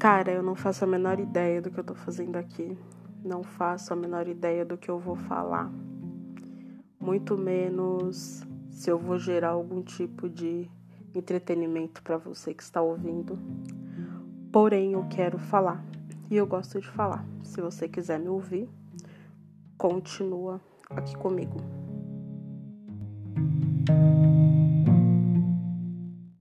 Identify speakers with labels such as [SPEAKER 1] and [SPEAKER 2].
[SPEAKER 1] Cara, eu não faço a menor ideia do que eu tô fazendo aqui. Não faço a menor ideia do que eu vou falar. Muito menos se eu vou gerar algum tipo de entretenimento para você que está ouvindo. Porém, eu quero falar e eu gosto de falar. Se você quiser me ouvir, continua aqui comigo.